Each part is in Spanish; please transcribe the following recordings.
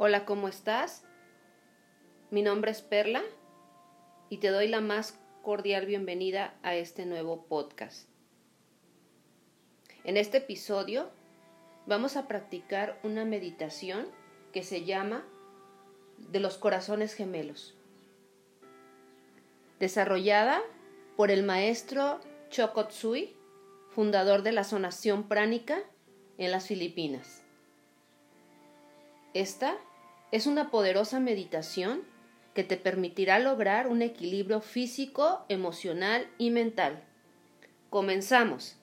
Hola, ¿cómo estás? Mi nombre es Perla y te doy la más cordial bienvenida a este nuevo podcast. En este episodio vamos a practicar una meditación que se llama de los corazones gemelos, desarrollada por el maestro Chokotsui, fundador de la sonación pránica en las Filipinas. Esta es una poderosa meditación que te permitirá lograr un equilibrio físico, emocional y mental. Comenzamos.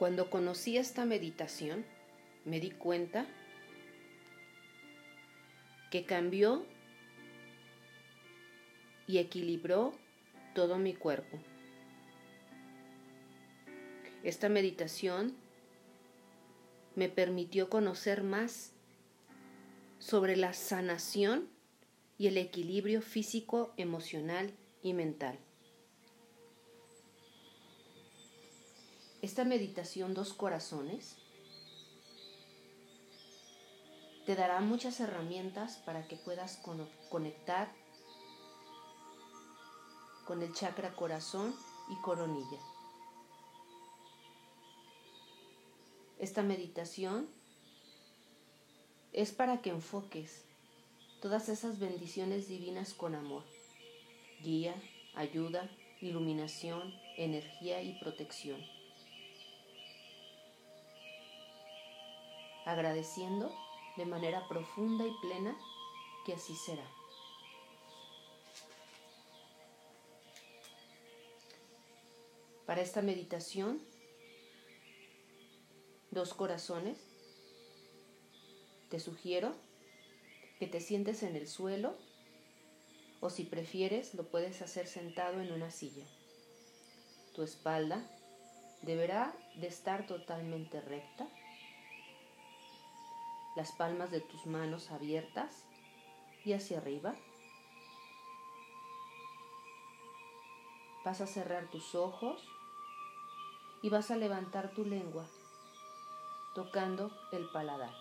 Cuando conocí esta meditación, me di cuenta que cambió y equilibró todo mi cuerpo. Esta meditación me permitió conocer más sobre la sanación y el equilibrio físico, emocional y mental. Esta meditación Dos Corazones te dará muchas herramientas para que puedas conectar con el chakra corazón y coronilla. Esta meditación es para que enfoques todas esas bendiciones divinas con amor, guía, ayuda, iluminación, energía y protección. Agradeciendo de manera profunda y plena que así será. Para esta meditación, dos corazones, te sugiero que te sientes en el suelo o si prefieres lo puedes hacer sentado en una silla. Tu espalda deberá de estar totalmente recta las palmas de tus manos abiertas y hacia arriba. Vas a cerrar tus ojos y vas a levantar tu lengua tocando el paladar.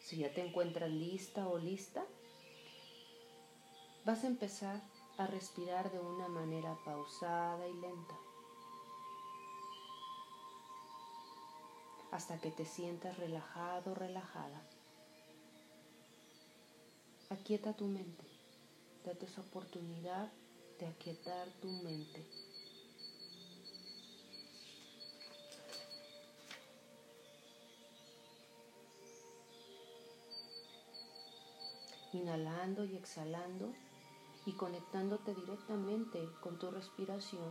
Si ya te encuentras lista o lista, vas a empezar a respirar de una manera pausada y lenta. Hasta que te sientas relajado, relajada. Aquieta tu mente. Date esa oportunidad de aquietar tu mente. Inhalando y exhalando y conectándote directamente con tu respiración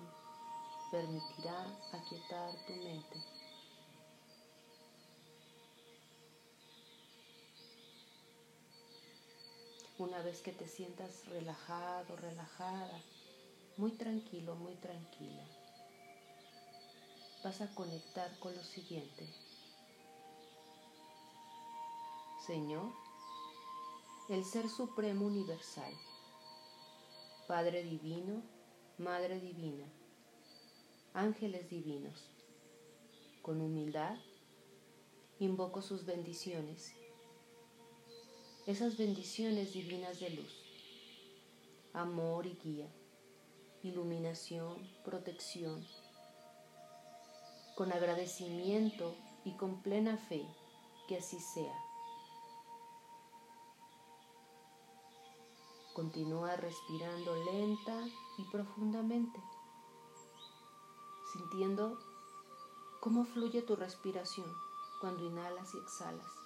permitirá aquietar tu mente. Una vez que te sientas relajado, relajada, muy tranquilo, muy tranquila, vas a conectar con lo siguiente. Señor, el Ser Supremo Universal, Padre Divino, Madre Divina, ángeles divinos, con humildad invoco sus bendiciones esas bendiciones divinas de luz, amor y guía, iluminación, protección, con agradecimiento y con plena fe que así sea. Continúa respirando lenta y profundamente, sintiendo cómo fluye tu respiración cuando inhalas y exhalas.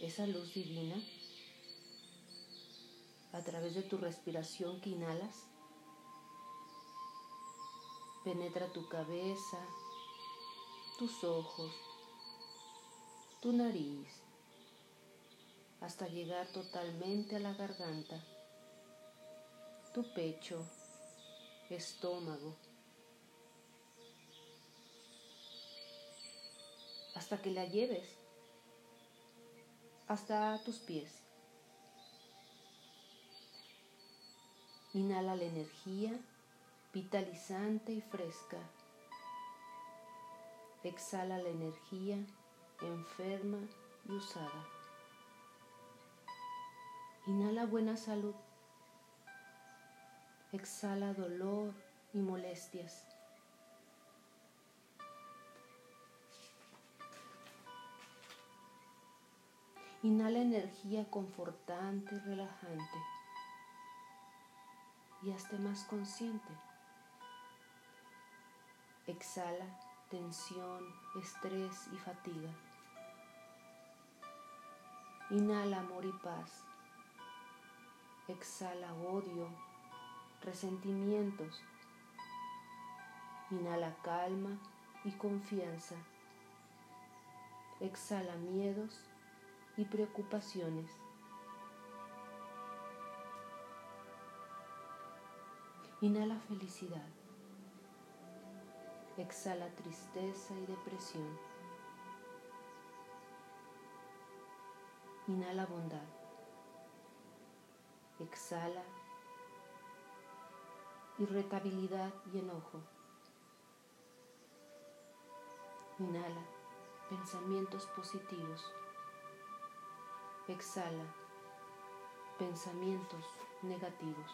Esa luz divina a través de tu respiración que inhalas. Penetra tu cabeza, tus ojos, tu nariz, hasta llegar totalmente a la garganta, tu pecho, estómago, hasta que la lleves hasta tus pies. Inhala la energía vitalizante y fresca. Exhala la energía enferma y usada. Inhala buena salud. Exhala dolor y molestias. Inhala energía confortante y relajante y hazte más consciente. Exhala tensión, estrés y fatiga. Inhala amor y paz. Exhala odio, resentimientos. Inhala calma y confianza. Exhala miedos y preocupaciones. Inhala felicidad. Exhala tristeza y depresión. Inhala bondad. Exhala irritabilidad y enojo. Inhala pensamientos positivos. Exhala pensamientos negativos.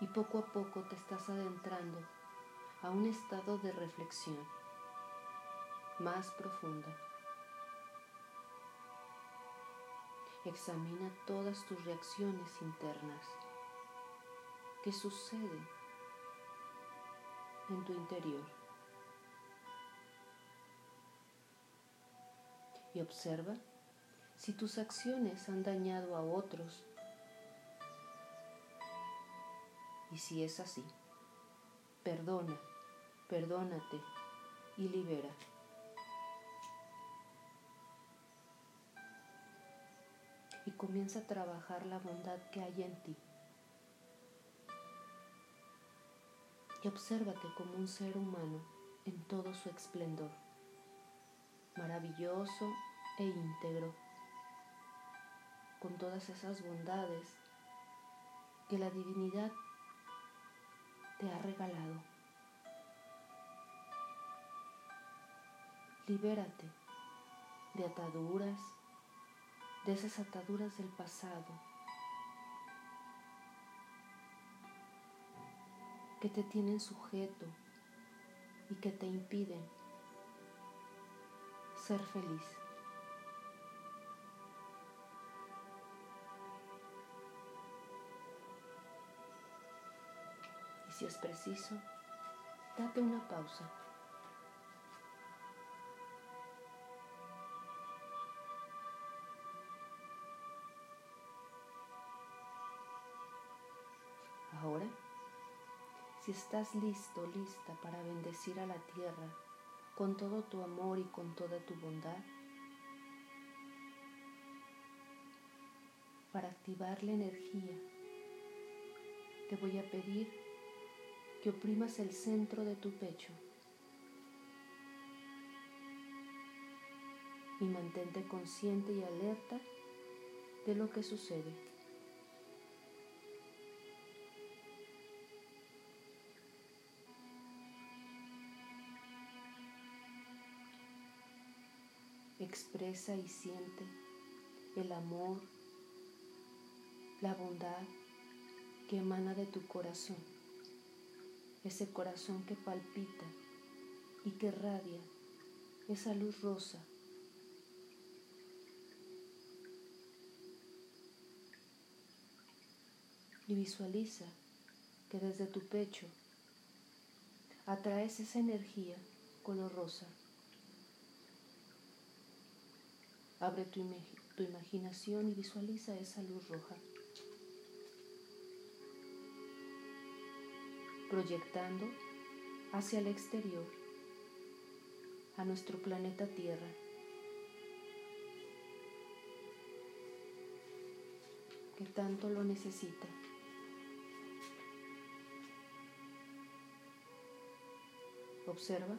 Y poco a poco te estás adentrando a un estado de reflexión más profunda. Examina todas tus reacciones internas. ¿Qué sucede en tu interior? Y observa si tus acciones han dañado a otros y si es así, perdona, perdónate y libera. Y comienza a trabajar la bondad que hay en ti. Y obsérvate como un ser humano en todo su esplendor maravilloso e íntegro, con todas esas bondades que la divinidad te ha regalado. Libérate de ataduras, de esas ataduras del pasado que te tienen sujeto y que te impiden ser feliz. Si es preciso, date una pausa. Ahora, si estás listo, lista para bendecir a la tierra, con todo tu amor y con toda tu bondad para activar la energía. Te voy a pedir que oprimas el centro de tu pecho y mantente consciente y alerta de lo que sucede. expresa y siente el amor, la bondad que emana de tu corazón, ese corazón que palpita y que radia esa luz rosa. Y visualiza que desde tu pecho atraes esa energía color rosa Abre tu tu imaginación y visualiza esa luz roja. Proyectando hacia el exterior a nuestro planeta Tierra. que tanto lo necesita. Observa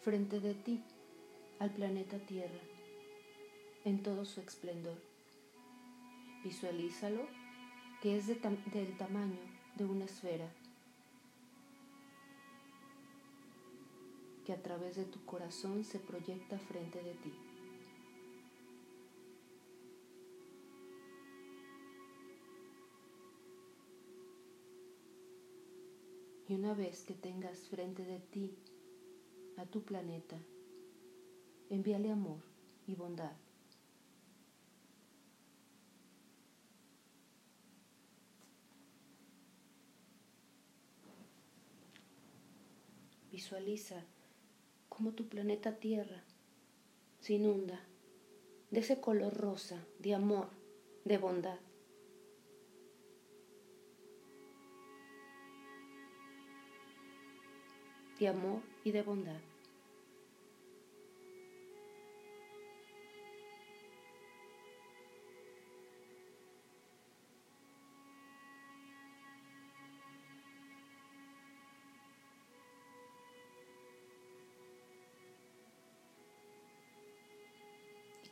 frente de ti al planeta Tierra en todo su esplendor. Visualízalo que es del tamaño de una esfera que a través de tu corazón se proyecta frente de ti. Y una vez que tengas frente de ti a tu planeta, envíale amor y bondad. Visualiza cómo tu planeta Tierra se inunda de ese color rosa, de amor, de bondad. de amor y de bondad.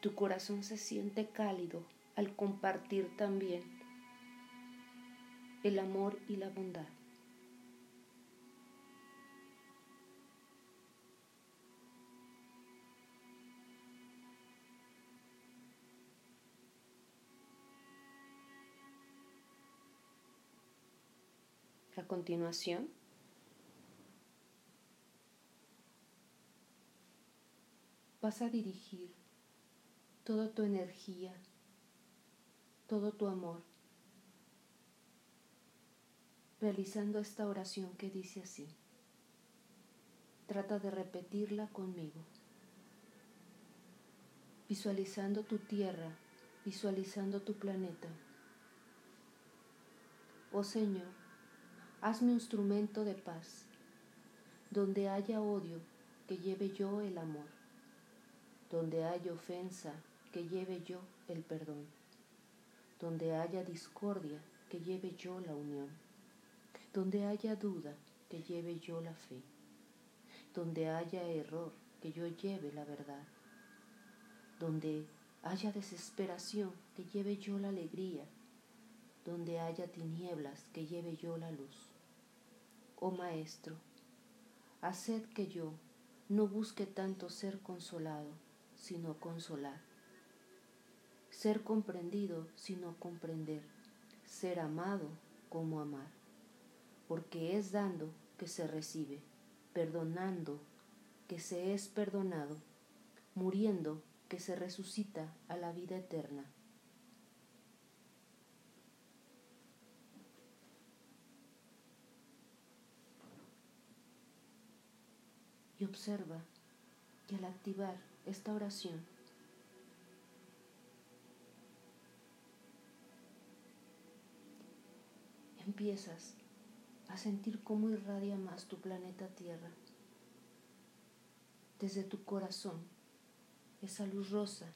Tu corazón se siente cálido al compartir también el amor y la bondad. A continuación, vas a dirigir toda tu energía, todo tu amor, realizando esta oración que dice así. Trata de repetirla conmigo, visualizando tu tierra, visualizando tu planeta. Oh Señor, Hazme instrumento de paz. Donde haya odio, que lleve yo el amor. Donde haya ofensa, que lleve yo el perdón. Donde haya discordia, que lleve yo la unión. Donde haya duda, que lleve yo la fe. Donde haya error, que yo lleve la verdad. Donde haya desesperación, que lleve yo la alegría. Donde haya tinieblas, que lleve yo la luz oh Maestro, haced que yo no busque tanto ser consolado, sino consolar, ser comprendido, sino comprender, ser amado como amar, porque es dando que se recibe, perdonando que se es perdonado, muriendo que se resucita a la vida eterna. Y observa que al activar esta oración empiezas a sentir cómo irradia más tu planeta Tierra. Desde tu corazón esa luz rosa.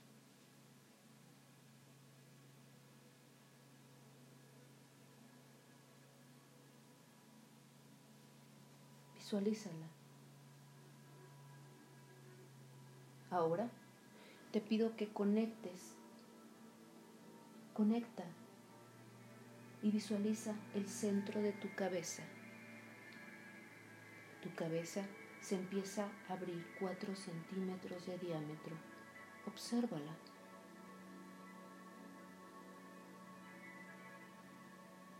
Visualízala. Ahora te pido que conectes, conecta y visualiza el centro de tu cabeza. Tu cabeza se empieza a abrir 4 centímetros de diámetro. Obsérvala.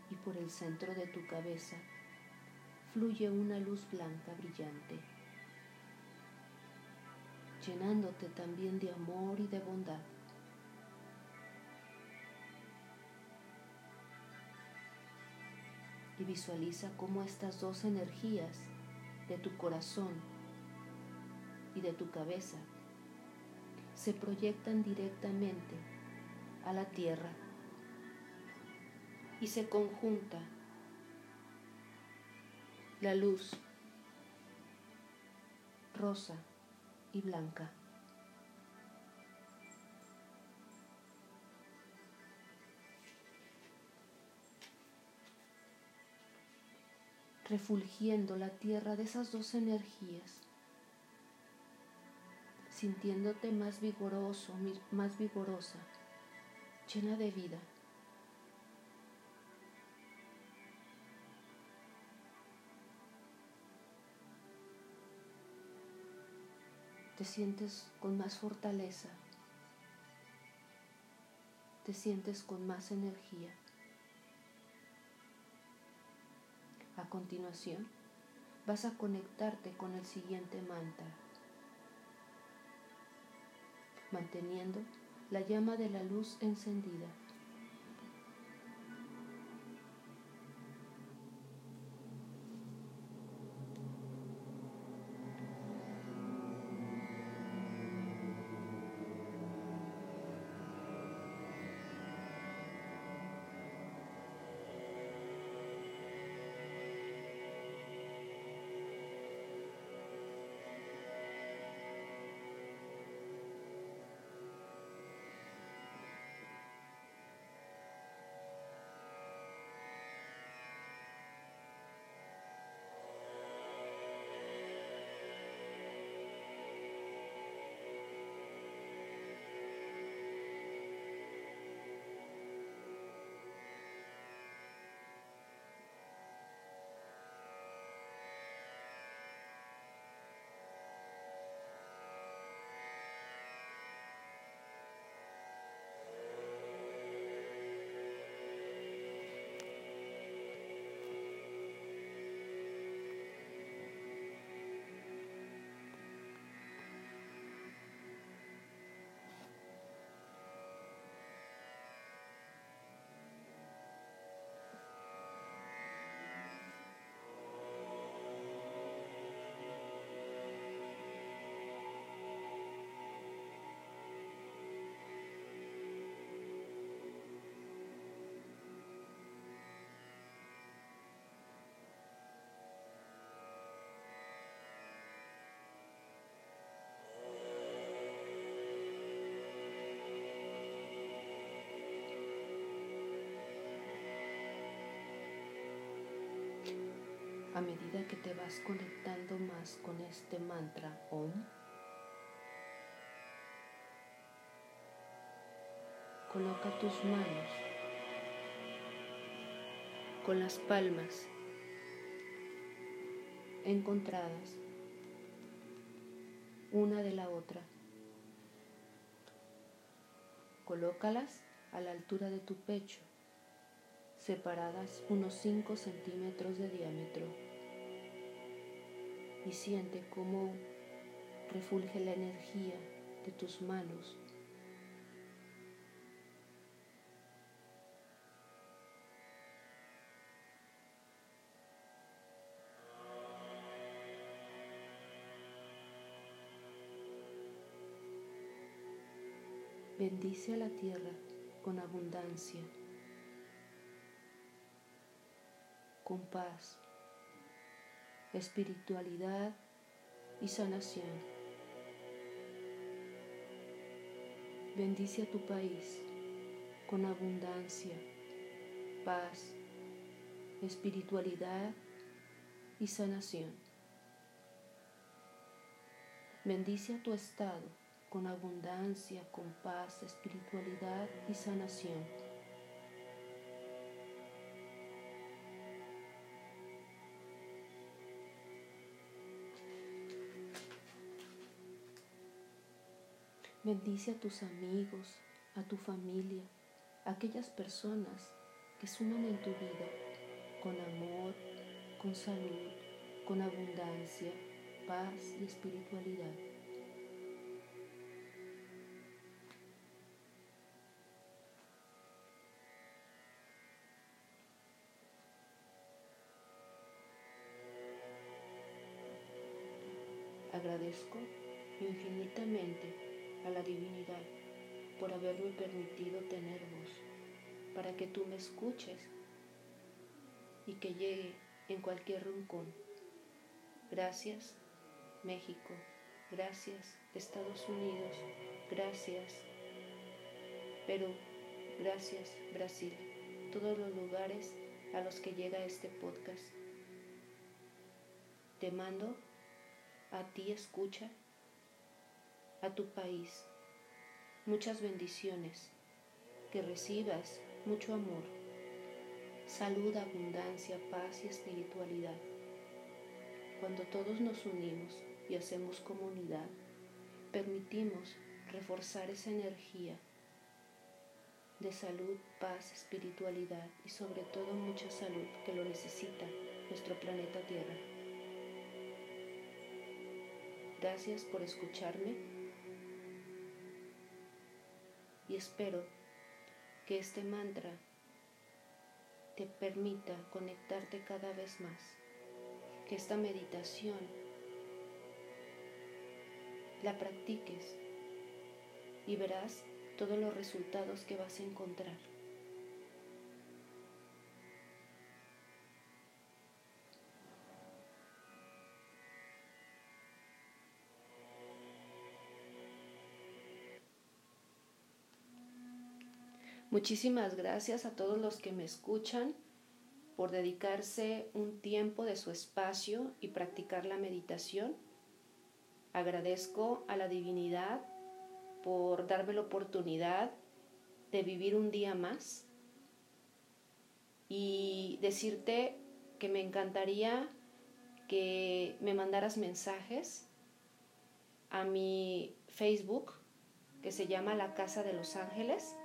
Y por el centro de tu cabeza fluye una luz blanca brillante llenándote también de amor y de bondad. Y visualiza cómo estas dos energías de tu corazón y de tu cabeza se proyectan directamente a la tierra y se conjunta la luz rosa y blanca. Refulgiendo la tierra de esas dos energías, sintiéndote más vigoroso, más vigorosa, llena de vida. Te sientes con más fortaleza, te sientes con más energía. A continuación, vas a conectarte con el siguiente mantra, manteniendo la llama de la luz encendida. Medida que te vas conectando más con este mantra OM, coloca tus manos con las palmas encontradas una de la otra. Colócalas a la altura de tu pecho separadas unos 5 centímetros de diámetro. Y siente cómo refulge la energía de tus manos. Bendice a la tierra con abundancia. con paz, espiritualidad y sanación. Bendice a tu país con abundancia, paz, espiritualidad y sanación. Bendice a tu estado con abundancia, con paz, espiritualidad y sanación. Bendice a tus amigos, a tu familia, a aquellas personas que suman en tu vida con amor, con salud, con abundancia, paz y espiritualidad. Agradezco infinitamente a la divinidad por haberme permitido tener voz, para que tú me escuches y que llegue en cualquier rincón. Gracias, México. Gracias, Estados Unidos. Gracias, Perú. Gracias, Brasil. Todos los lugares a los que llega este podcast. Te mando a ti escucha, a tu país. Muchas bendiciones, que recibas mucho amor, salud, abundancia, paz y espiritualidad. Cuando todos nos unimos y hacemos comunidad, permitimos reforzar esa energía de salud, paz, espiritualidad y sobre todo mucha salud que lo necesita nuestro planeta Tierra. Gracias por escucharme y espero que este mantra te permita conectarte cada vez más, que esta meditación la practiques y verás todos los resultados que vas a encontrar. Muchísimas gracias a todos los que me escuchan por dedicarse un tiempo de su espacio y practicar la meditación. Agradezco a la divinidad por darme la oportunidad de vivir un día más y decirte que me encantaría que me mandaras mensajes a mi Facebook que se llama La Casa de los Ángeles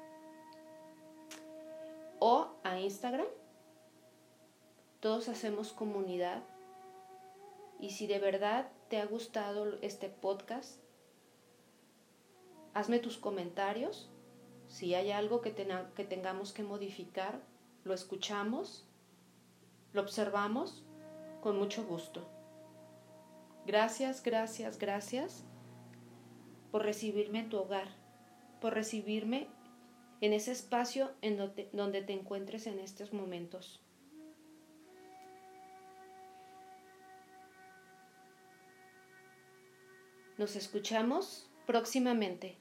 o a Instagram. Todos hacemos comunidad y si de verdad te ha gustado este podcast, hazme tus comentarios. Si hay algo que, que tengamos que modificar, lo escuchamos, lo observamos con mucho gusto. Gracias, gracias, gracias por recibirme en tu hogar, por recibirme en ese espacio en donde, donde te encuentres en estos momentos. Nos escuchamos próximamente.